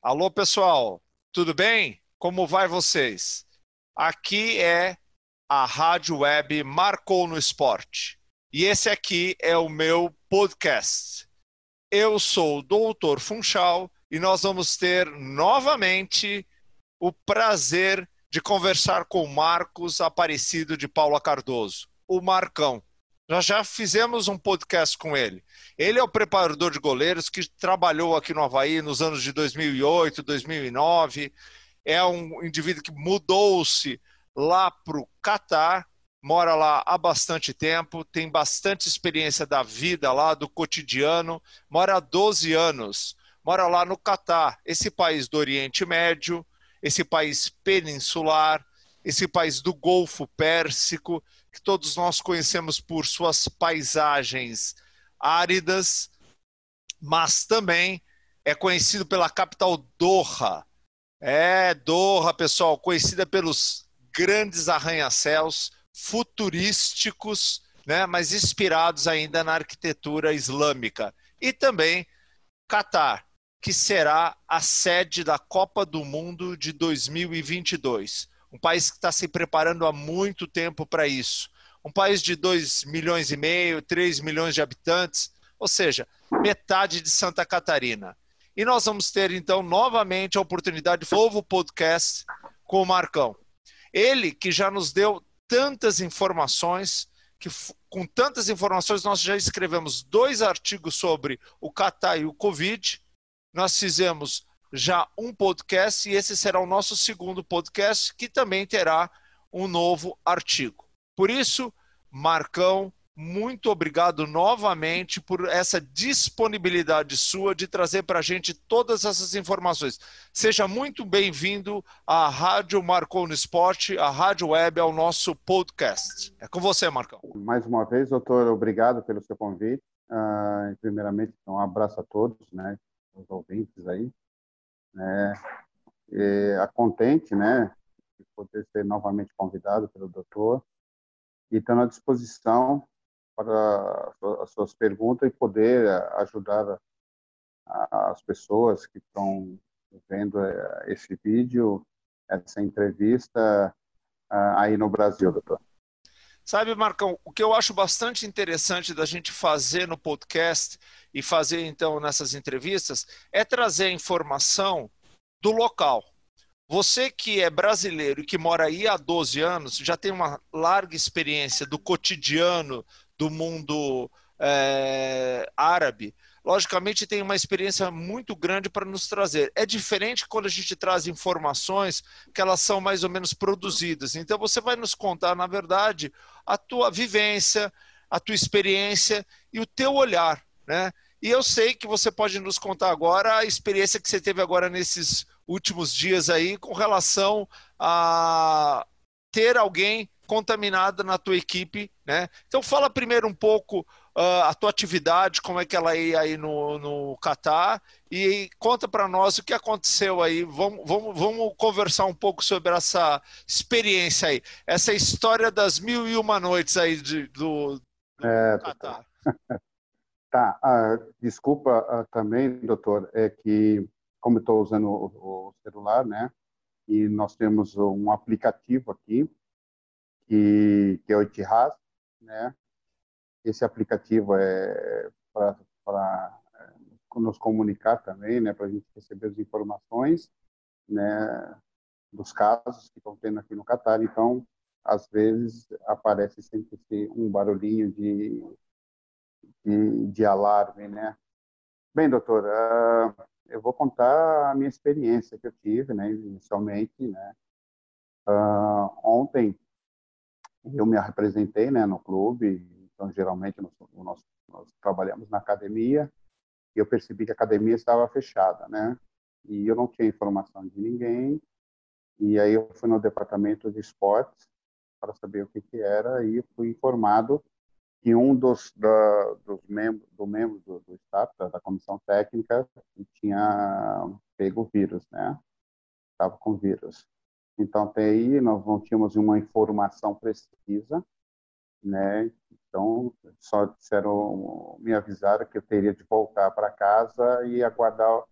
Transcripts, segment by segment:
Alô, pessoal, tudo bem? Como vai vocês? Aqui é a Rádio Web Marcou no Esporte. E esse aqui é o meu podcast. Eu sou o Doutor Funchal e nós vamos ter novamente o prazer de conversar com Marcos Aparecido de Paula Cardoso, o Marcão. Nós já fizemos um podcast com ele. Ele é o preparador de goleiros que trabalhou aqui no Havaí nos anos de 2008, 2009. É um indivíduo que mudou-se lá para o Catar, mora lá há bastante tempo, tem bastante experiência da vida lá, do cotidiano, mora há 12 anos, mora lá no Catar, esse país do Oriente Médio, esse país peninsular, esse país do Golfo Pérsico, que todos nós conhecemos por suas paisagens áridas, mas também é conhecido pela capital Doha. É, Doha, pessoal, conhecida pelos grandes arranha-céus futurísticos, né, mas inspirados ainda na arquitetura islâmica. E também Catar, que será a sede da Copa do Mundo de 2022 um país que está se preparando há muito tempo para isso. Um país de 2 milhões e meio, 3 milhões de habitantes, ou seja, metade de Santa Catarina. E nós vamos ter, então, novamente a oportunidade de novo podcast com o Marcão. Ele que já nos deu tantas informações, que com tantas informações nós já escrevemos dois artigos sobre o Catar e o Covid, nós fizemos já um podcast e esse será o nosso segundo podcast, que também terá um novo artigo. Por isso, Marcão, muito obrigado novamente por essa disponibilidade sua de trazer para a gente todas essas informações. Seja muito bem-vindo à Rádio Marcou no Esporte, a Rádio Web, ao nosso podcast. É com você, Marcão. Mais uma vez, doutor, obrigado pelo seu convite. Uh, primeiramente, um abraço a todos, né, os ouvintes aí né, a contente, né, de poder ser novamente convidado pelo doutor e estando à disposição para as suas perguntas e poder ajudar as pessoas que estão vendo eh, esse vídeo, essa entrevista ah, aí no Brasil, doutor. Sabe, Marcão, o que eu acho bastante interessante da gente fazer no podcast e fazer então nessas entrevistas é trazer informação do local. Você que é brasileiro e que mora aí há 12 anos, já tem uma larga experiência do cotidiano do mundo é, árabe, logicamente tem uma experiência muito grande para nos trazer. É diferente quando a gente traz informações que elas são mais ou menos produzidas. Então você vai nos contar, na verdade, a tua vivência, a tua experiência e o teu olhar, né? E eu sei que você pode nos contar agora a experiência que você teve agora nesses últimos dias aí com relação a ter alguém contaminado na tua equipe, né? Então fala primeiro um pouco uh, a tua atividade, como é que ela ia aí no, no Catar e conta para nós o que aconteceu aí. Vamos, vamos, vamos conversar um pouco sobre essa experiência aí, essa história das mil e uma noites aí de, do, do é, Catar. Tá, ah, desculpa ah, também, doutor, é que como estou usando o, o, celular, né, e nós temos um aplicativo aqui que, que é o Itihas, né, esse aplicativo é para é, nos comunicar também, né, para a gente receber as informações, né, dos casos que estão tendo aqui no Catar. Então, às vezes aparece sempre um barulhinho de, de, de alarme, né. Bem, doutor, uh, eu vou contar a minha experiência que eu tive, né, inicialmente, né. Uh, ontem eu me representei, né, no clube então, geralmente, nós, nós, nós trabalhamos na academia e eu percebi que a academia estava fechada, né? E eu não tinha informação de ninguém. E aí eu fui no departamento de esportes para saber o que, que era e fui informado que um dos da, dos membros do membro do, do staff da, da, comissão técnica tinha pego o vírus, né? Estava com vírus. Então até aí nós não tínhamos uma informação precisa, né? Então, só disseram, me avisaram que eu teria de voltar para casa e aguardar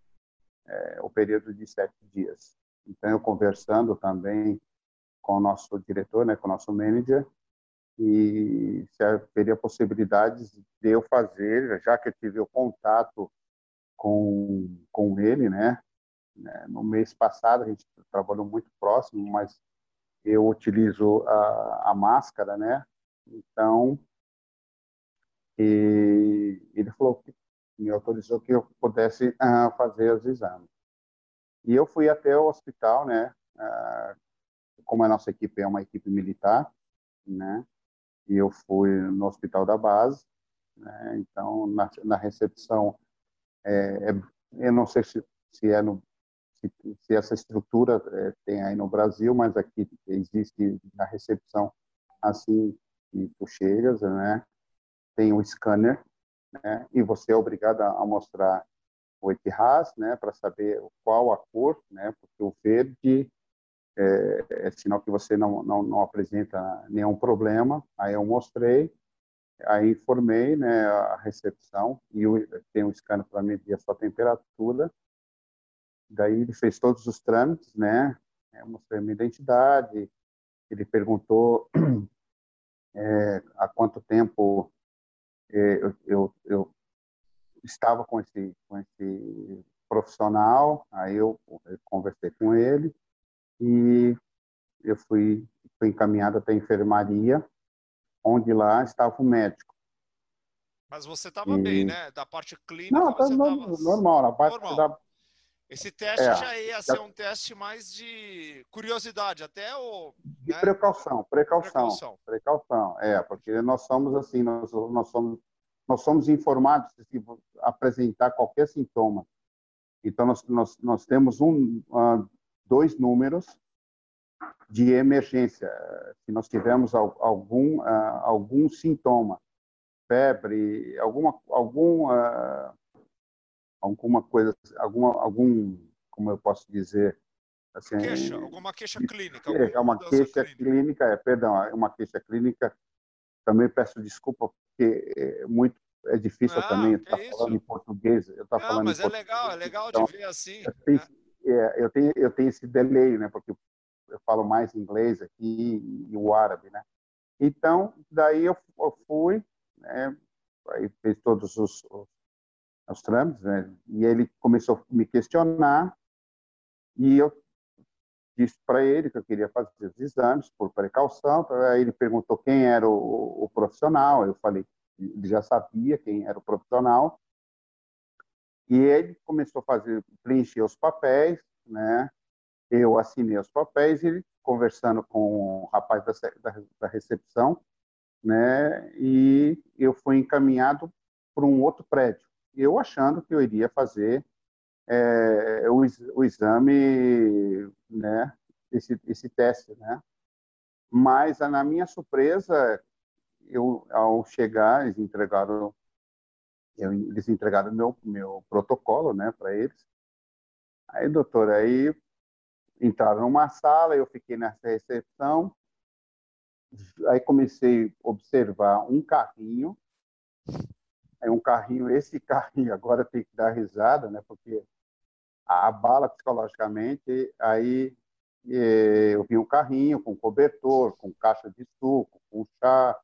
é, o período de sete dias. Então, eu conversando também com o nosso diretor, né, com o nosso manager, e se haveria possibilidades de eu fazer, já que eu tive o contato com, com ele, né, né no mês passado a gente trabalhou muito próximo, mas eu utilizo a, a máscara, né, então ele falou que me autorizou que eu pudesse uh, fazer os exames. E eu fui até o hospital, né? Uh, como a nossa equipe é uma equipe militar, né? E eu fui no hospital da base, né? Então na, na recepção, é, é, eu não sei se, se é no se, se essa estrutura é, tem aí no Brasil, mas aqui existe na recepção assim que tu chegas, né? Tem o um scanner né? E você é obrigado a mostrar o Etihas, né, para saber qual a cor, né, porque o verde é, é sinal que você não, não, não apresenta nenhum problema. Aí eu mostrei, aí informei, né, a recepção e tem um scanner para medir a sua temperatura. Daí ele fez todos os trâmites, né, eu mostrei a minha identidade, ele perguntou é, há quanto tempo é, eu, eu, eu estava com esse, com esse profissional, aí eu, eu conversei com ele e eu fui, fui encaminhado até a enfermaria, onde lá estava o médico. Mas você estava e... bem, né? Da parte clínica Não, tá normal, normal, na parte normal. da esse teste é, já ia ser um teste mais de curiosidade, até o. De né? precaução, precaução, precaução, precaução. É, porque nós somos assim, nós, nós somos nós somos informados se apresentar qualquer sintoma. Então nós nós, nós temos um uh, dois números de emergência. Se nós tivermos algum uh, algum sintoma, febre, alguma algum uh, alguma coisa, alguma, algum, como eu posso dizer, assim, queixa, alguma queixa clínica. É uma queixa clínica. clínica, é, perdão, é uma queixa clínica. Também peço desculpa porque é muito é difícil não, também estar tá falando em português. Eu tá não, falando mas é legal, é legal então, de ver assim. Tenho, né? É, eu tenho, eu tenho esse delay, né? Porque eu falo mais inglês aqui e o árabe, né? Então, daí eu fui, né? Aí fez todos os, os os trâmites, né? E ele começou a me questionar e eu disse para ele que eu queria fazer os exames por precaução. Aí ele perguntou quem era o, o profissional. Eu falei ele já sabia quem era o profissional. E ele começou a fazer preencher os papéis, né? Eu assinei os papéis e ele conversando com o rapaz da, da, da recepção, né? E eu fui encaminhado para um outro prédio eu achando que eu iria fazer é, o, o, exame, né, esse, esse teste, né? Mas, na minha surpresa, eu, ao chegar, eles entregaram, eu, eles entregaram meu, meu protocolo, né, para eles. Aí, doutor, aí entraram numa sala, eu fiquei nessa recepção, aí comecei a observar um carrinho é um carrinho, esse carrinho agora tem que dar risada, né? Porque abala psicologicamente. Aí é, eu vi um carrinho com cobertor, com caixa de suco, com chá,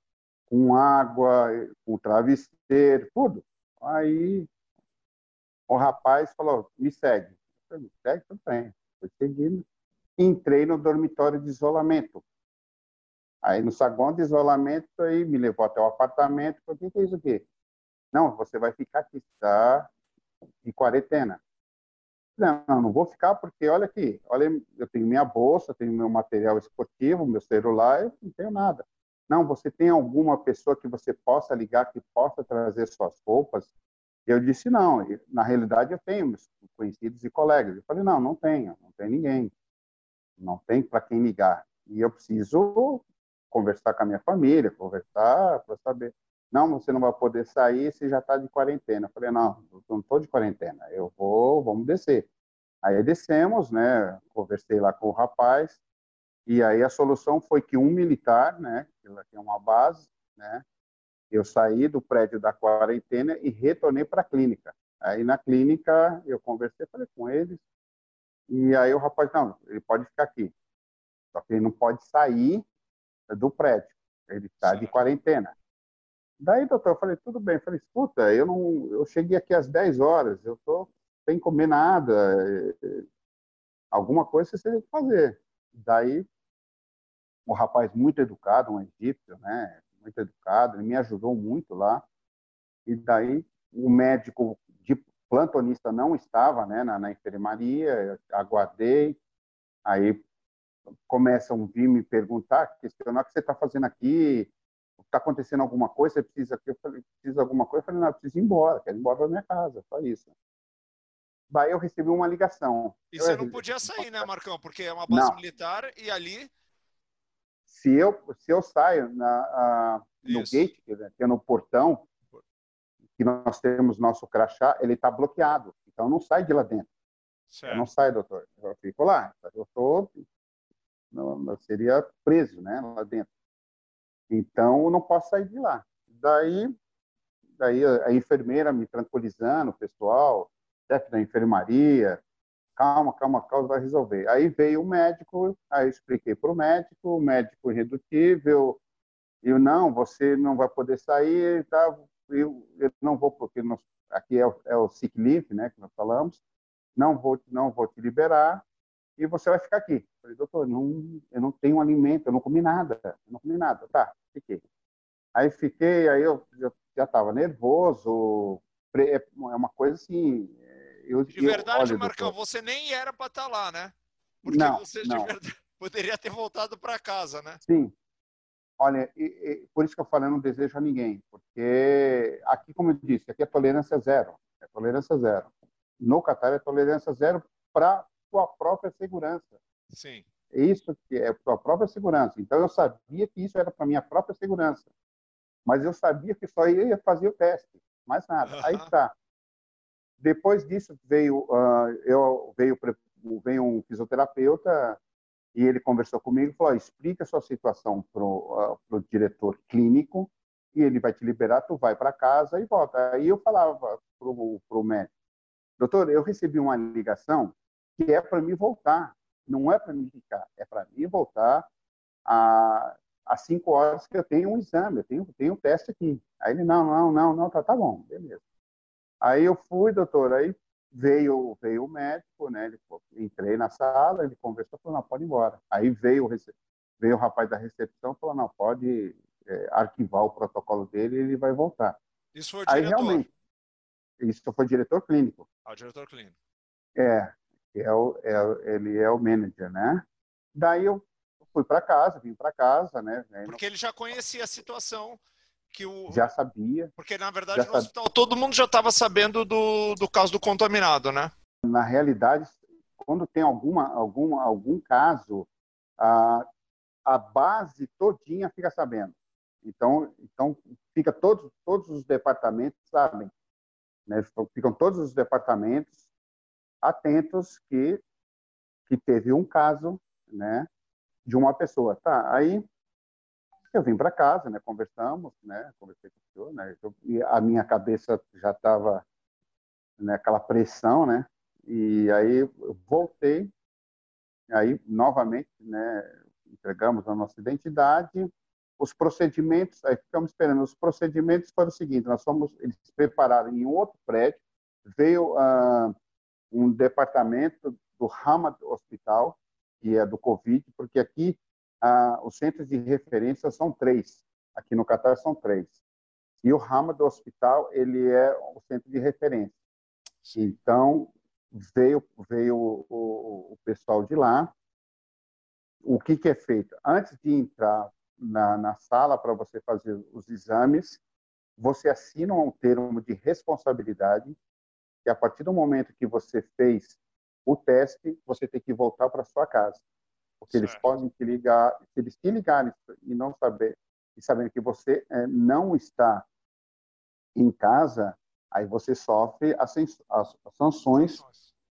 com água, com travesseiro, tudo. Aí o rapaz falou: me segue. Eu falei, segue, tudo bem. Fui seguindo. Entrei no dormitório de isolamento. Aí no saguão de isolamento, aí me levou até o apartamento. Falei, o que é isso aqui? Não, você vai ficar aqui, está de quarentena. Não, não vou ficar porque, olha aqui, olha, eu tenho minha bolsa, tenho meu material esportivo, meu celular, eu não tenho nada. Não, você tem alguma pessoa que você possa ligar, que possa trazer suas roupas? Eu disse, não, na realidade eu tenho conhecidos e colegas. Eu falei, não, não tenho, não tem ninguém. Não tem para quem ligar. E eu preciso conversar com a minha família, conversar para saber. Não, você não vai poder sair, você já está de quarentena. Eu falei, não, eu não estou de quarentena, eu vou, vamos descer. Aí descemos, né? Conversei lá com o rapaz, e aí a solução foi que um militar, né? Lá tem uma base, né? Eu saí do prédio da quarentena e retornei para a clínica. Aí na clínica eu conversei, falei com eles, e aí o rapaz, não, ele pode ficar aqui. Só que ele não pode sair do prédio. Ele está de quarentena. Daí, doutor, eu falei, tudo bem. Eu falei, escuta, eu não, eu cheguei aqui às 10 horas, eu tô sem comer nada. Alguma coisa você tem que fazer. Daí, o rapaz muito educado, um egípcio, né? Muito educado, ele me ajudou muito lá. E daí, o médico de plantonista não estava, né, na, na enfermaria, aguardei. Aí começam a vir me perguntar, questionar o que você está fazendo aqui, está acontecendo alguma coisa, você precisa eu falei, precisa alguma coisa, eu falei, não, eu preciso ir embora, quero ir embora da minha casa, só isso. Daí eu recebi uma ligação. E você não podia sair, né, Marcão? Porque é uma base não. militar e ali... Se eu, se eu saio na, a, no gate, que é no portão, que nós temos nosso crachá, ele está bloqueado. Então não sai de lá dentro. Certo. Eu não saio, doutor. Eu fico lá. Eu estou não, seria preso, né, lá dentro. Então, eu não posso sair de lá. Daí, daí a enfermeira me tranquilizando, o pessoal, chefe da enfermaria, calma, calma, calma, vai resolver. Aí veio o médico, aí eu expliquei para o médico, o médico irredutível, eu não, você não vai poder sair, tá? eu, eu não vou, porque nós, aqui é o, é o sick leave, né, que nós falamos, não vou, não vou te liberar, e você vai ficar aqui. Eu falei, doutor, não, eu não tenho alimento, eu não comi nada, eu não comi nada. Tá, fiquei. Aí fiquei, aí eu, eu já estava nervoso, é uma coisa assim... Eu, de verdade, eu, olha, Marcão, doutor, você nem era para estar tá lá, né? Porque não, você não. Verdade, poderia ter voltado para casa, né? Sim. Olha, e, e, por isso que eu falei, eu não desejo a ninguém, porque aqui, como eu disse, aqui é tolerância zero, é tolerância zero. No Catar é tolerância zero para sua própria segurança. Sim. Isso que é sua própria segurança. Então eu sabia que isso era para minha própria segurança, mas eu sabia que só ia fazer o teste, mais nada. Uhum. Aí tá. Depois disso veio uh, eu veio veio um fisioterapeuta e ele conversou comigo falou: explica a sua situação para o uh, diretor clínico e ele vai te liberar, tu vai para casa e volta. Aí eu falava para o médico, doutor, eu recebi uma ligação que é para mim voltar, não é para mim ficar, é para mim voltar a às cinco horas que eu tenho um exame, eu tenho, tenho um teste aqui. Aí ele, não, não, não, não, tá, tá bom, beleza. Aí eu fui, doutor, aí veio, veio o médico, né, ele, entrei na sala, ele conversou, falou, não, pode ir embora. Aí veio, veio o rapaz da recepção, falou, não, pode é, arquivar o protocolo dele e ele vai voltar. Isso foi o diretor? Aí, realmente, isso foi diretor clínico. Ah, o diretor clínico. É, é o, é, ele é o manager, né? Daí eu fui para casa, vim para casa, né? Porque ele já conhecia a situação que o já sabia. Porque na verdade no hospital todo mundo já estava sabendo do, do caso do contaminado, né? Na realidade, quando tem alguma algum algum caso, a a base todinha fica sabendo. Então, então fica todos todos os departamentos sabem, né? Ficam todos os departamentos atentos que que teve um caso, né, de uma pessoa. Tá, aí eu vim para casa, né, conversamos, né, conversei com o senhor, né, eu, e a minha cabeça já estava naquela né, pressão, né, e aí eu voltei, aí novamente, né, entregamos a nossa identidade, os procedimentos, aí ficamos esperando, os procedimentos foram o seguinte, nós fomos, eles prepararam em outro prédio, veio uh, um departamento do Hamad Hospital, que é do Covid, porque aqui ah, os centros de referência são três. Aqui no Catar são três. E o Hamad Hospital, ele é o centro de referência. Então, veio, veio o, o, o pessoal de lá. O que, que é feito? Antes de entrar na, na sala para você fazer os exames, você assina um termo de responsabilidade que a partir do momento que você fez o teste, você tem que voltar para sua casa. Porque certo. eles podem te ligar, se eles te ligarem e não saber, e sabendo que você é, não está em casa, aí você sofre as, as, as sanções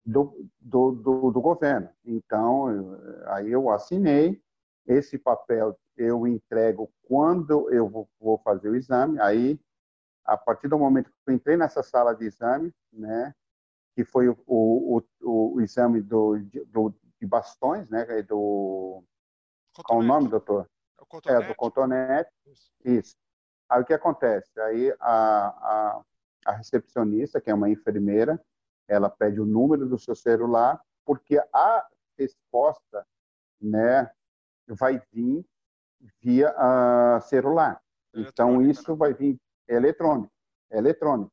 do, do, do, do, governo. Então, aí eu assinei esse papel, eu entrego quando eu vou, vou fazer o exame, aí a partir do momento que eu entrei nessa sala de exame, né, que foi o, o, o, o exame do, do, de bastões, né, do... Cotonete. Qual o nome, doutor? É, é do cotonete. Isso. Isso. Aí o que acontece? Aí a, a, a recepcionista, que é uma enfermeira, ela pede o número do seu celular, porque a resposta, né, vai vir via uh, celular. Então isso vai vir é eletrônico, é eletrônico,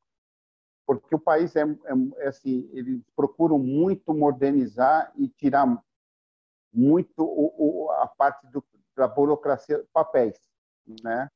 porque o país é, é, é, assim, eles procuram muito modernizar e tirar muito o, o, a parte do, da burocracia, papéis, né?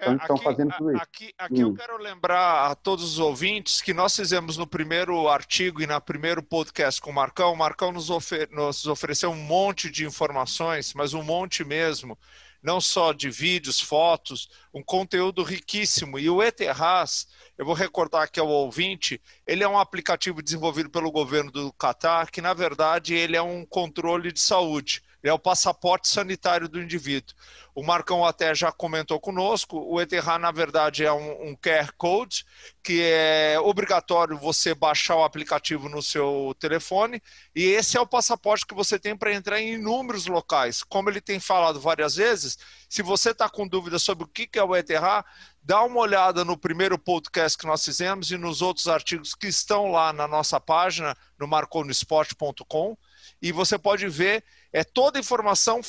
Então, estão fazendo tudo isso. Aqui, aqui hum. eu quero lembrar a todos os ouvintes que nós fizemos no primeiro artigo e no primeiro podcast com o Marcão. O Marcão nos, ofer nos ofereceu um monte de informações, mas um monte mesmo, não só de vídeos, fotos, um conteúdo riquíssimo. E o Eterras, eu vou recordar aqui ao ouvinte, ele é um aplicativo desenvolvido pelo governo do Catar, que na verdade ele é um controle de saúde é o passaporte sanitário do indivíduo. O Marcão até já comentou conosco, o Eterra, na verdade, é um, um QR Code, que é obrigatório você baixar o aplicativo no seu telefone, e esse é o passaporte que você tem para entrar em inúmeros locais. Como ele tem falado várias vezes, se você está com dúvida sobre o que é o Eterra, dá uma olhada no primeiro podcast que nós fizemos e nos outros artigos que estão lá na nossa página, no marconosport.com, e você pode ver é toda a informação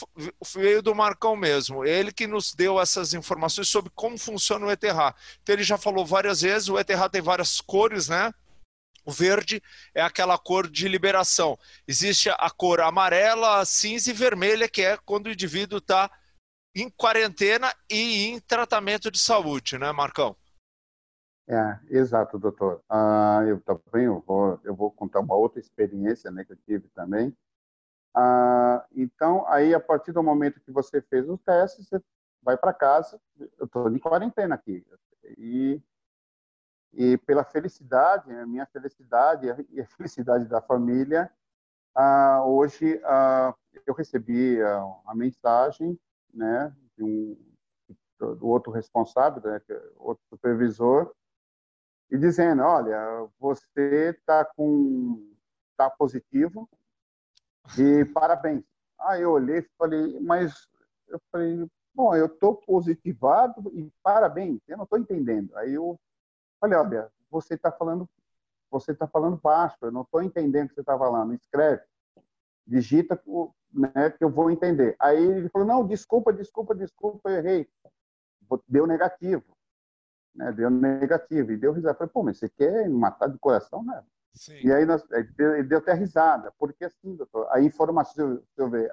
veio do Marcão mesmo. Ele que nos deu essas informações sobre como funciona o Eterra. Então ele já falou várias vezes, o Eterra tem várias cores, né? O verde é aquela cor de liberação. Existe a cor amarela, cinza e vermelha, que é quando o indivíduo está em quarentena e em tratamento de saúde, né, Marcão? É, exato, doutor. Ah, eu também eu vou, eu vou contar uma outra experiência né, que eu tive também. Ah, então, aí, a partir do momento que você fez o teste, você vai para casa. Eu estou em quarentena aqui. E, e pela felicidade, a minha felicidade e a felicidade da família, ah, hoje ah, eu recebi ah, a mensagem né, de um, do outro responsável, né, é outro supervisor, e dizendo, olha, você está com tá positivo, e parabéns. Aí eu olhei e falei, mas eu falei, bom, eu estou positivado e parabéns, eu não estou entendendo. Aí eu falei, olha, você está falando, você está falando baixo, eu não estou entendendo o que você está falando, escreve, digita, né, que eu vou entender. Aí ele falou, não, desculpa, desculpa, desculpa, eu errei. Deu negativo. Né, deu negativo. E deu risada. Falei, pô, mas você quer matar de coração, né? Sim. E aí nós, ele deu até risada, porque assim, doutor, a informação, se eu ver,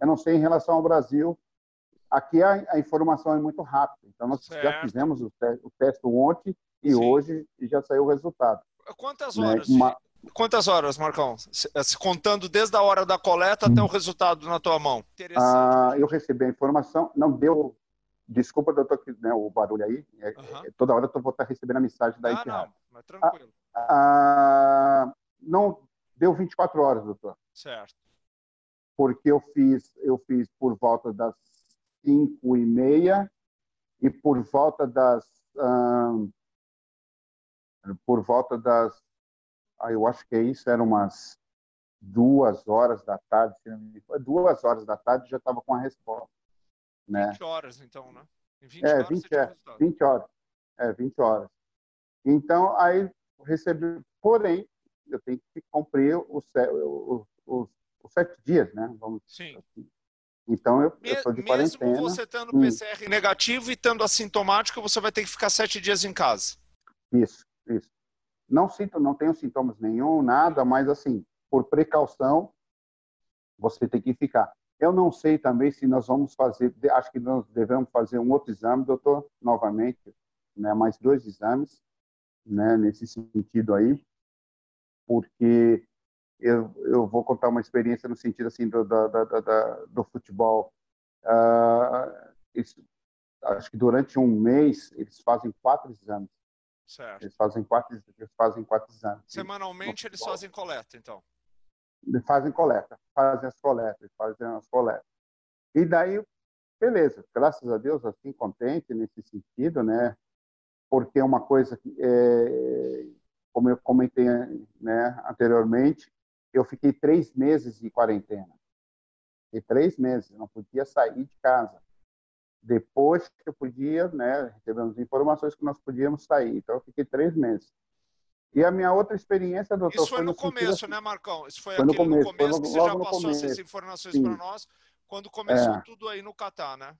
eu não sei em relação ao Brasil, aqui a, a informação é muito rápida. Então nós certo. já fizemos o, te, o teste ontem e Sim. hoje já saiu o resultado. Quantas né, horas? Né? Uma... Quantas horas, Marcão? Se, se, contando desde a hora da coleta até o resultado na tua mão. Ah, eu recebi a informação, não deu. Desculpa, doutor, né, o barulho aí. É, é, toda hora eu vou estar recebendo a mensagem da ah, Não, mas tranquilo. Ah, ah, não deu 24 horas, doutor. Certo. Porque eu fiz, eu fiz por volta das 5 e meia e por volta das ah, por volta das ah, eu acho que é isso eram umas duas horas da tarde, duas horas da tarde já estava com a resposta. Né? 20 horas, então, né? Em 20 é, horas 20, é, 20 horas. É, 20 horas. Então, aí recebi, porém, eu tenho que cumprir os, os, os, os sete dias, né? Vamos Sim. Assim. Então, eu estou de quarentena. Mesmo você tendo hum. PCR negativo e estando assintomático, você vai ter que ficar sete dias em casa. Isso, isso. Não sinto, não tenho sintomas nenhum, nada, mas assim, por precaução, você tem que ficar. Eu não sei também se nós vamos fazer, acho que nós devemos fazer um outro exame, doutor, novamente, né, mais dois exames, né, nesse sentido aí, porque eu, eu vou contar uma experiência no sentido assim do, da, da, da, do futebol. Uh, acho que durante um mês eles fazem quatro exames. Certo. Eles fazem quatro, eles fazem quatro exames. Semanalmente eles fazem coleta, então. Fazem coleta, fazem as coletas, fazem as coletas. E daí, beleza, graças a Deus, assim, contente nesse sentido, né? porque é uma coisa que, é, como eu comentei né, anteriormente, eu fiquei três meses de quarentena. Fiquei três meses, não podia sair de casa. Depois que eu podia, né, recebemos informações que nós podíamos sair. Então, eu fiquei três meses. E a minha outra experiência, doutor, Isso foi, foi no, começo, assim, né, Marcão? Isso foi, foi no começo, no começo no, que você já passou essas informações para nós, quando começou é. tudo aí no Catar, né?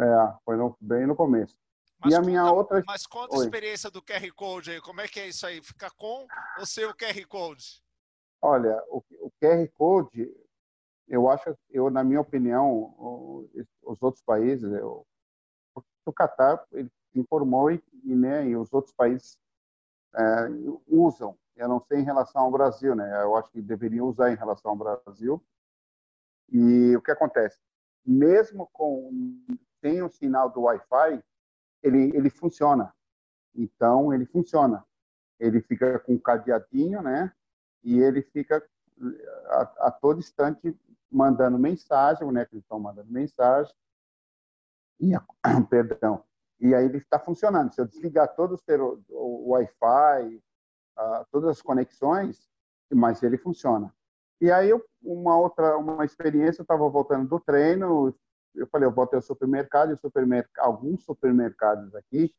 É, foi no, bem no começo. Mas e a conta, minha outra. Mas conta a experiência do QR Code aí. Como é que é isso aí? Fica com ou sem o QR Code? Olha, o, o QR Code, eu acho, eu na minha opinião, os outros países, eu, o Catar ele informou e, e, né, e os outros países é, usam. Eu não sei em relação ao Brasil, né? Eu acho que deveriam usar em relação ao Brasil. E o que acontece? Mesmo com sem o sinal do Wi-Fi, ele ele funciona. Então ele funciona. Ele fica com um cadeadinho, né? E ele fica a, a todo instante mandando mensagem, né? Que eles estão mandando mensagem. E a, perdão. E aí ele está funcionando. Se eu desligar todo o, Wi-Fi, todas as conexões, mas ele funciona. E aí eu, uma outra uma experiência, eu estava voltando do treino, eu falei, eu vou até o supermercado, supermercado, alguns supermercados aqui,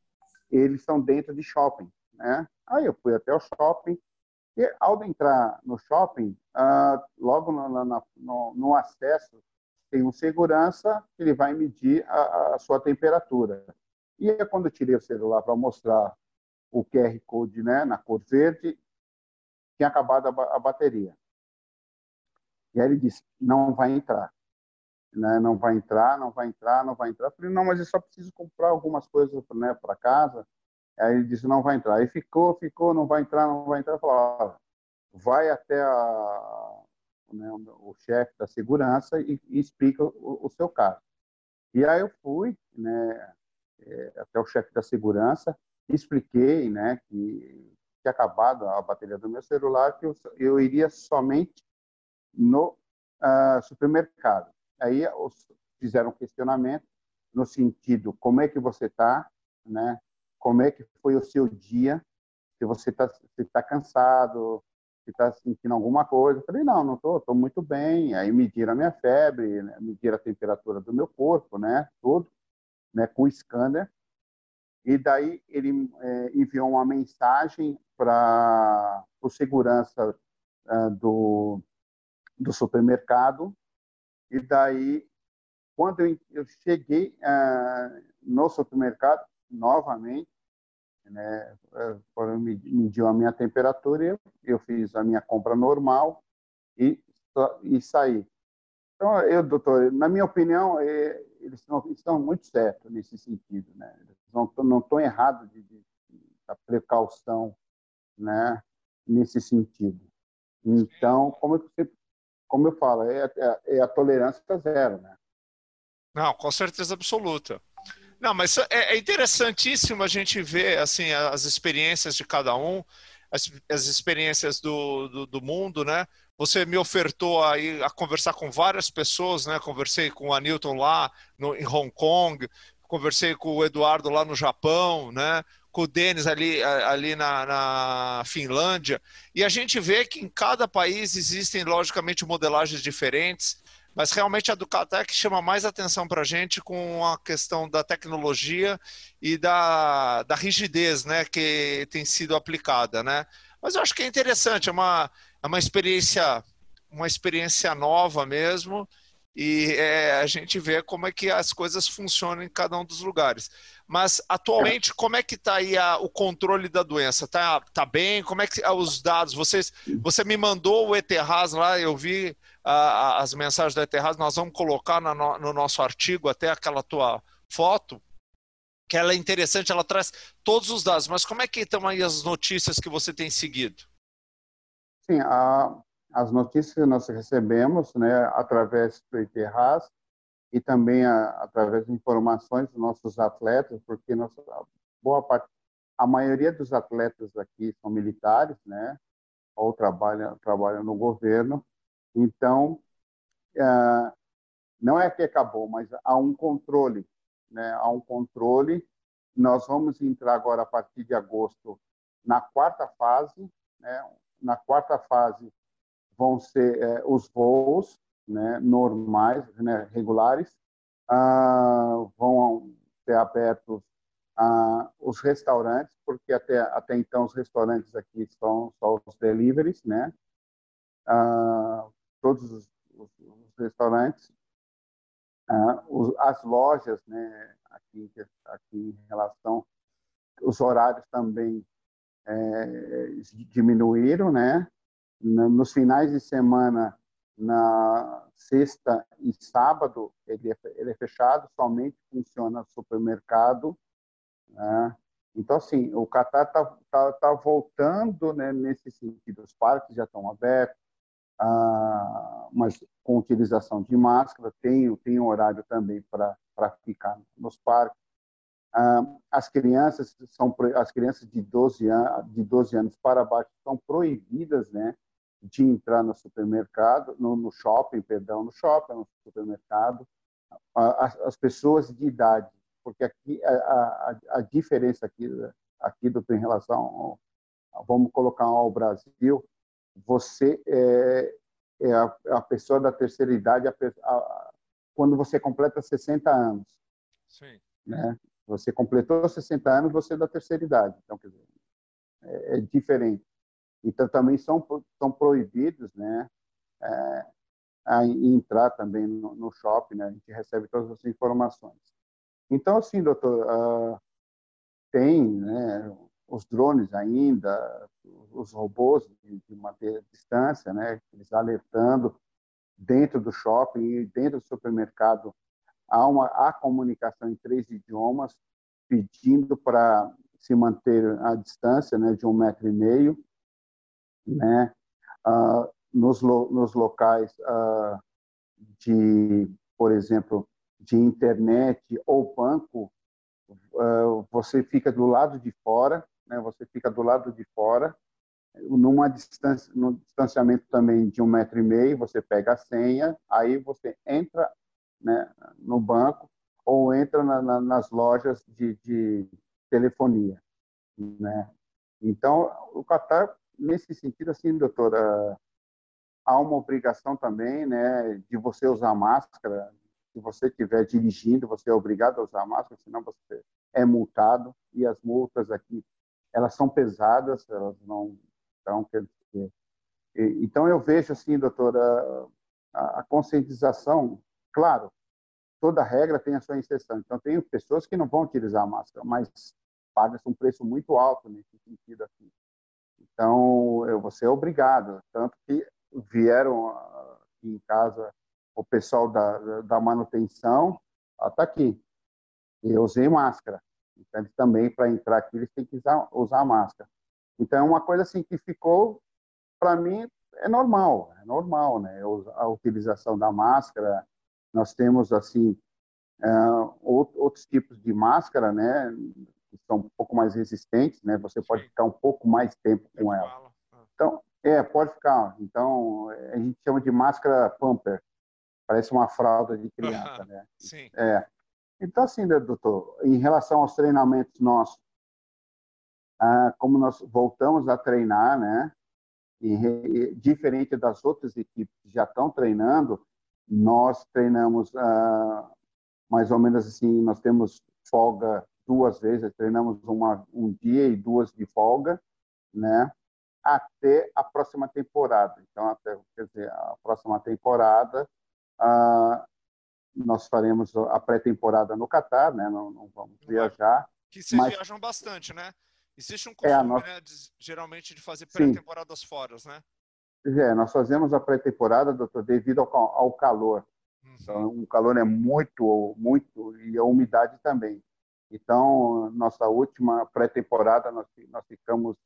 eles estão dentro de shopping, né? Aí eu fui até o shopping, e ao entrar no shopping, uh, logo no, no, no, acesso, tem um segurança ele vai medir a, a sua temperatura. E é quando eu tirei o celular para mostrar o QR Code né, na cor verde, tinha acabado a, bateria. E aí ele disse, não vai entrar. Né, não vai entrar, não vai entrar, não vai entrar. Eu falei, não, mas eu só preciso comprar algumas coisas né, para casa. Aí ele disse, não vai entrar. Aí ficou, ficou, não vai entrar, não vai entrar. Eu falei, vai até a, né, o chefe da segurança e, e explica o, o, seu caso. E aí eu fui, né, até o chefe da segurança, expliquei, né, que tinha acabado a bateria do meu celular, que eu, eu iria somente no uh, supermercado. Aí os, fizeram um questionamento no sentido, como é que você está, né? Como é que foi o seu dia? Se você está tá cansado, se está sentindo alguma coisa. Eu falei, não, não estou, estou muito bem. Aí mediram a minha febre, né? mediram a temperatura do meu corpo, né? Tudo, né? Com o scanner. E daí ele é, enviou uma mensagem para o segurança é, do, do supermercado. E daí, quando eu, eu cheguei é, no supermercado, novamente, né, foram mediu a minha temperatura, eu, eu fiz a minha compra normal e, e saí. Então, eu, doutor, na minha opinião, é, eles estão, estão muito certos nesse sentido, né? Eles não, não estão errados de, de, da precaução, né? Nesse sentido. Então, como eu, como eu falo, é, é, é a tolerância zero, né? Não, com certeza absoluta. Não, mas é, é interessantíssimo a gente ver assim as experiências de cada um, as, as experiências do, do, do, mundo, né? Você me ofertou a conversar com várias pessoas, né? Conversei com o Anilton lá no, em Hong Kong, conversei com o Eduardo lá no Japão, né? Com o Denis ali, ali na, na Finlândia. E a gente vê que em cada país existem, logicamente, modelagens diferentes mas realmente a Ducatec chama mais atenção para a gente com a questão da tecnologia e da, da rigidez né, que tem sido aplicada. Né? Mas eu acho que é interessante, é uma, é uma experiência uma experiência nova mesmo e é, a gente vê como é que as coisas funcionam em cada um dos lugares. Mas atualmente, como é que está aí a, o controle da doença? Está tá bem? Como é que os dados? Vocês, você me mandou o ETRAS lá, eu vi as mensagens da Eterraz, nós vamos colocar no, no nosso artigo até aquela tua foto, que ela é interessante, ela traz todos os dados. Mas como é que estão aí as notícias que você tem seguido? Sim, a, as notícias que nós recebemos, né, através do Eterraz e também a, através de informações dos nossos atletas, porque nossa, boa parte, a maioria dos atletas aqui são militares, né, ou trabalham, trabalham no governo, então, uh, não é que acabou, mas há um controle, né? Há um controle nós vamos entrar agora a partir de agosto na quarta fase, né? Na quarta fase vão ser é, os voos, né, normais, né, regulares, ah, vão ser abertos ah, os restaurantes, porque até até então os restaurantes aqui são só os deliveries, né? Ah, todos os, os, os restaurantes, ah, os, as lojas, né? Aqui, aqui em relação, os horários também é, diminuíram, né? Nos finais de semana, na sexta e sábado, ele é, ele é fechado, somente funciona supermercado. Né? Então, assim, o Catar está tá, tá voltando né, nesse sentido. Os parques já estão abertos, ah, mas com utilização de máscara, tem, tem horário também para ficar nos parques. Ah, as crianças são as crianças de 12 anos, de 12 anos para baixo são proibidas, né, de entrar no supermercado, no, no shopping, perdão, no shopping, no supermercado. As, as pessoas de idade, porque aqui a, a, a diferença aqui aqui do em relação ao, vamos colocar ao Brasil, você é, é a, a, pessoa da terceira idade a, a, quando você completa 60 anos. Sim. Né? Você completou 60 anos, você é da terceira idade. Então, quer dizer, é, é diferente. Então, também são, são proibidos né, é, a entrar também no, no, shopping, né? a gente recebe todas as informações. Então, assim, doutor, uh, tem né, os drones ainda, os robôs de, de manter a distância, né, eles alertando dentro do shopping e dentro do supermercado há uma há comunicação em três idiomas pedindo para se manter a distância né, de um metro e meio, né, uh, nos, lo, nos locais uh, de, por exemplo, de internet ou banco, uh, você fica do lado de fora, né, você fica do lado de fora, numa distância, no distanciamento também de um metro e meio, você pega a senha, aí você entra né, no banco ou entra na, na, nas lojas de, de, telefonia, né? Então, o Qatar, nesse sentido, assim, doutora, há uma obrigação também, né, de você usar máscara. Se você estiver dirigindo, você é obrigado a usar máscara, senão você é multado. E as multas aqui, elas são pesadas, elas não então, quer dizer, então eu vejo assim, doutora, a, conscientização, claro, toda regra tem a sua exceção. Então, tem pessoas que não vão utilizar a máscara, mas paga-se um preço muito alto nesse sentido aqui. Então, eu vou ser obrigado. Tanto que vieram aqui em casa o pessoal da, da manutenção, está aqui. Eu usei máscara. Então, também, para entrar aqui, eles têm que usar, usar máscara. Então, é uma coisa assim que ficou, para mim, é normal, é normal, né? A utilização da máscara, nós temos, assim, é, outros tipos de máscara, né? Que são um pouco mais resistentes, né? Você pode ficar um pouco mais tempo com ela. Ah. Então, é, pode ficar. Então, a gente chama de máscara pumper. Parece uma fralda de criança, né? Sim. É. Então, assim, né, doutor, em relação aos treinamentos nossos, ah, como nós voltamos a treinar, né? E, e, diferente das outras equipes que já estão treinando, nós treinamos ah, mais ou menos assim, nós temos folga duas vezes, treinamos uma, um dia e duas de folga, né? Até a próxima temporada. Então, até, quer dizer, a próxima temporada, ah, nós faremos a pré-temporada no Catar, né? Não, não vamos viajar. Que vocês mas... viajam bastante, né? Existe um é, costume, é, nós... né, de, geralmente, de fazer pré-temporadas fora, né? É, nós fazemos a pré-temporada, doutor, devido ao, ao calor. Uhum. Então, o calor é muito, muito, e a umidade também. Então, nossa última pré-temporada, nós, nós ficamos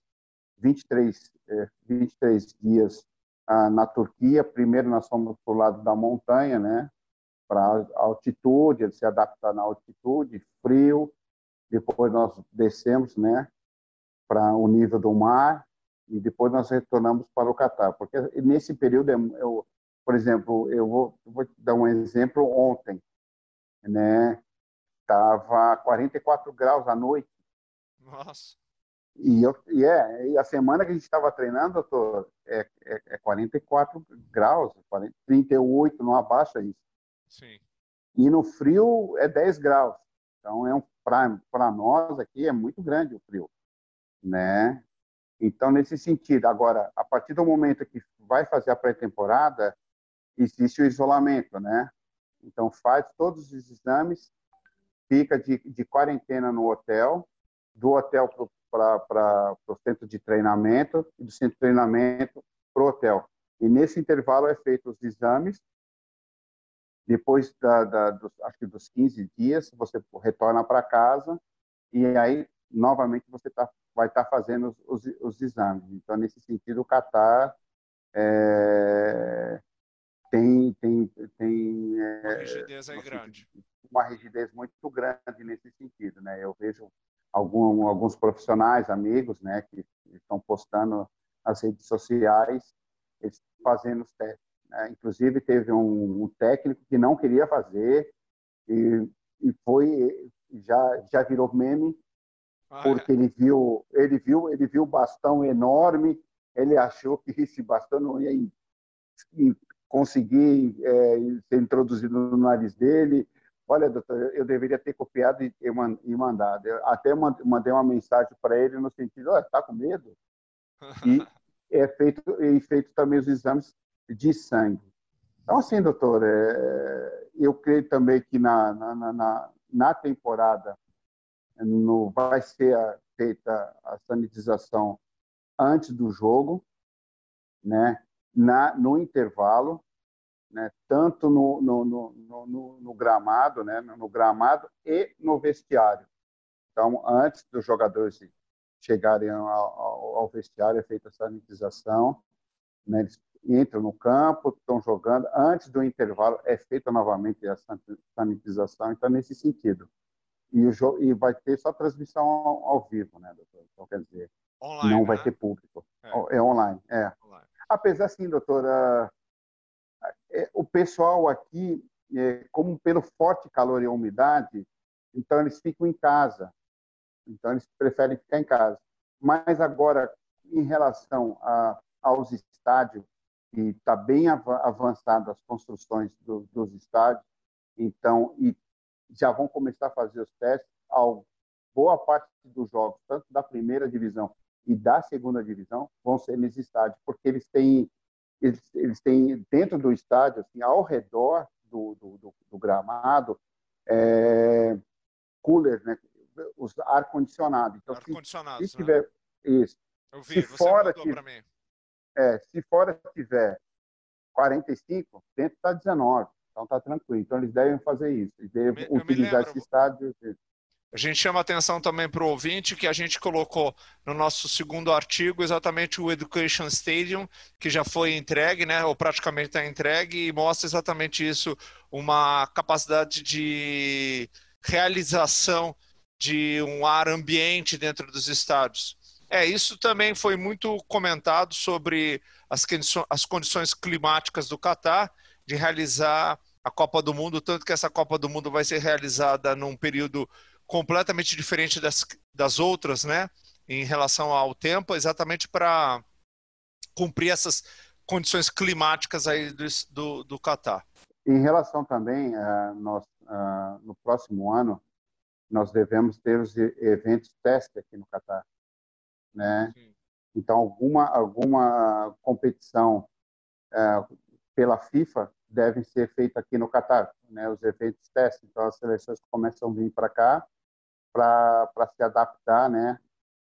23, é, 23 dias ah, na Turquia. Primeiro, nós fomos para o lado da montanha, né? Para altitude, se adaptar na altitude, frio. Depois, nós descemos, né? para o nível do mar e depois nós retornamos para o Catar. Porque nesse período, eu, por exemplo, eu vou, eu vou dar um exemplo ontem, né? estava 44 graus à noite. Nossa. E, eu, e, é, e a semana que a gente estava treinando, doutor, é, é, é 44 graus, 40, 38, não abaixa isso. Sim. E no frio é 10 graus. Então, é um, para nós aqui, é muito grande o frio. Né? Então, nesse sentido, agora, a partir do momento que vai fazer a pré-temporada, existe o isolamento, né? Então, faz todos os exames, fica de, de quarentena no hotel, do hotel para o centro de treinamento e do centro de treinamento para o hotel. E nesse intervalo é feito os exames. Depois da, da, dos, acho que dos 15 dias, você retorna para casa e aí novamente você tá, vai estar tá fazendo os, os, os, exames. Então, nesse sentido, o Catar é, tem, tem, tem é, uma rigidez aí grande. Uma rigidez muito grande nesse sentido. Né? Eu vejo algum, alguns profissionais, amigos, né, que estão postando nas redes sociais, eles fazendo os testes. Né? Inclusive, teve um, um, técnico que não queria fazer e, e foi já já virou meme ah, porque é. ele viu ele viu ele viu o bastão enorme ele achou que esse bastão não ia conseguir é, ser introduzido no nariz dele olha, doutor, eu deveria ter copiado e mandado. Eu até mandei uma mensagem para ele no sentido, olha, está com medo? E é feito, e feito também os exames de sangue. Então, assim, doutor, é, eu creio também que na, na, na, na temporada no, vai ser feita a sanitização antes do jogo, né? Na, no intervalo, né? tanto no, no, no, no, gramado, né? no gramado e no vestiário. Então, antes dos jogadores chegarem ao, ao vestiário, é feita a sanitização, né? eles entram no campo, estão jogando, antes do intervalo é feita novamente a sanitização, então, nesse sentido. E, o e vai ter só transmissão ao, ao vivo, né, doutor? Então, quer dizer, online, não vai né? ter público. É, é online, é. Online. Apesar, assim, doutora, é, o pessoal aqui, é, como pelo forte calor e umidade, então eles ficam em casa. Então eles preferem ficar em casa. Mas agora, em relação a, aos estádios, que está bem avançado as construções do, dos estádios, então e já vão começar a fazer os testes. Ao, boa parte dos jogos, tanto da primeira divisão e da segunda divisão, vão ser nesses estádios, porque eles têm eles, eles têm dentro do estádio, assim, ao redor do, do, do, do gramado, é, coolers, né? Os ar condicionado. Então, ar condicionado. Se, se, tiver né? isso. Eu vi, se fora tiver, é, se fora tiver 45, dentro está 19. Então está tranquilo. Então eles devem fazer isso. Eles devem eu utilizar esse estádio. A gente chama atenção também para o ouvinte que a gente colocou no nosso segundo artigo exatamente o Education Stadium, que já foi entregue, né, ou praticamente está entregue, e mostra exatamente isso, uma capacidade de realização de um ar ambiente dentro dos estádios. É, isso também foi muito comentado sobre as, as condições climáticas do Catar, de realizar a Copa do Mundo, tanto que essa Copa do Mundo vai ser realizada num período completamente diferente das, das outras, né? Em relação ao tempo, exatamente para cumprir essas condições climáticas aí do, do, do Catar. Em relação também, uh, nós, uh, no próximo ano, nós devemos ter os eventos teste aqui no Catar, né? Sim. Então, alguma, alguma competição uh, pela FIFA devem ser feita aqui no Catar, né? Os eventos teste. Então, as seleções começam a vir para cá para se adaptar, né?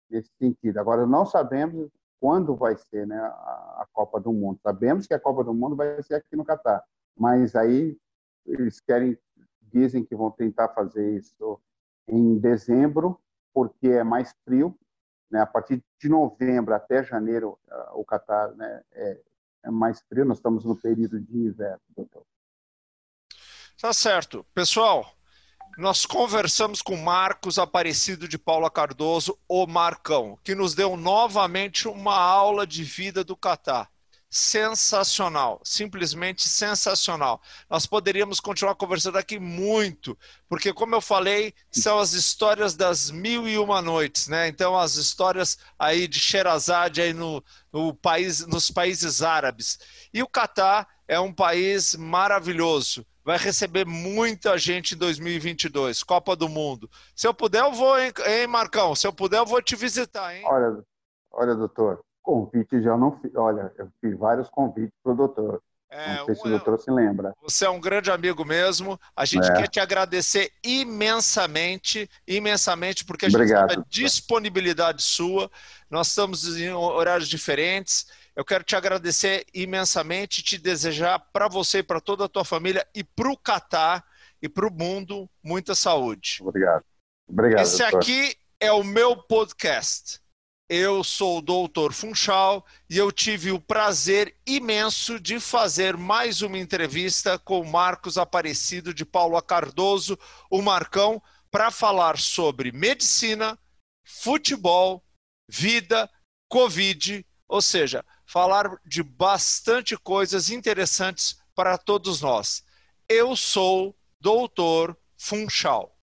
Nesse sentido. Agora, não sabemos quando vai ser, né? A, a, Copa do Mundo. Sabemos que a Copa do Mundo vai ser aqui no Catar, mas aí eles querem, dizem que vão tentar fazer isso em dezembro, porque é mais frio, né? A partir de novembro até janeiro, o Catar, né? É, é mais frio. Nós estamos no período de inverno, doutor. Tá certo. Pessoal, nós conversamos com Marcos Aparecido de Paula Cardoso, o Marcão, que nos deu novamente uma aula de vida do Catar. Sensacional, simplesmente sensacional. Nós poderíamos continuar conversando aqui muito, porque, como eu falei, são as histórias das mil e uma noites, né? Então, as histórias aí de Sherazade aí no, no país, nos países árabes. E o Catar é um país maravilhoso. Vai receber muita gente em 2022, Copa do Mundo. Se eu puder, eu vou, hein, Marcão? Se eu puder, eu vou te visitar, hein? Olha, olha, doutor, convite já não fiz. Olha, eu fiz vários convites para o doutor. É, não sei um, se o doutor se lembra. Você é um grande amigo mesmo. A gente é. quer te agradecer imensamente, imensamente, porque a gente Obrigado. sabe a disponibilidade sua. Nós estamos em horários diferentes. Eu quero te agradecer imensamente, te desejar para você e para toda a tua família e para o Catar e para o mundo muita saúde. Obrigado. Obrigado. Esse doutor. aqui é o meu podcast. Eu sou o Doutor Funchal e eu tive o prazer imenso de fazer mais uma entrevista com o Marcos Aparecido de Paula Cardoso, o Marcão, para falar sobre medicina, futebol, vida, Covid, ou seja, falar de bastante coisas interessantes para todos nós. Eu sou Doutor Funchal.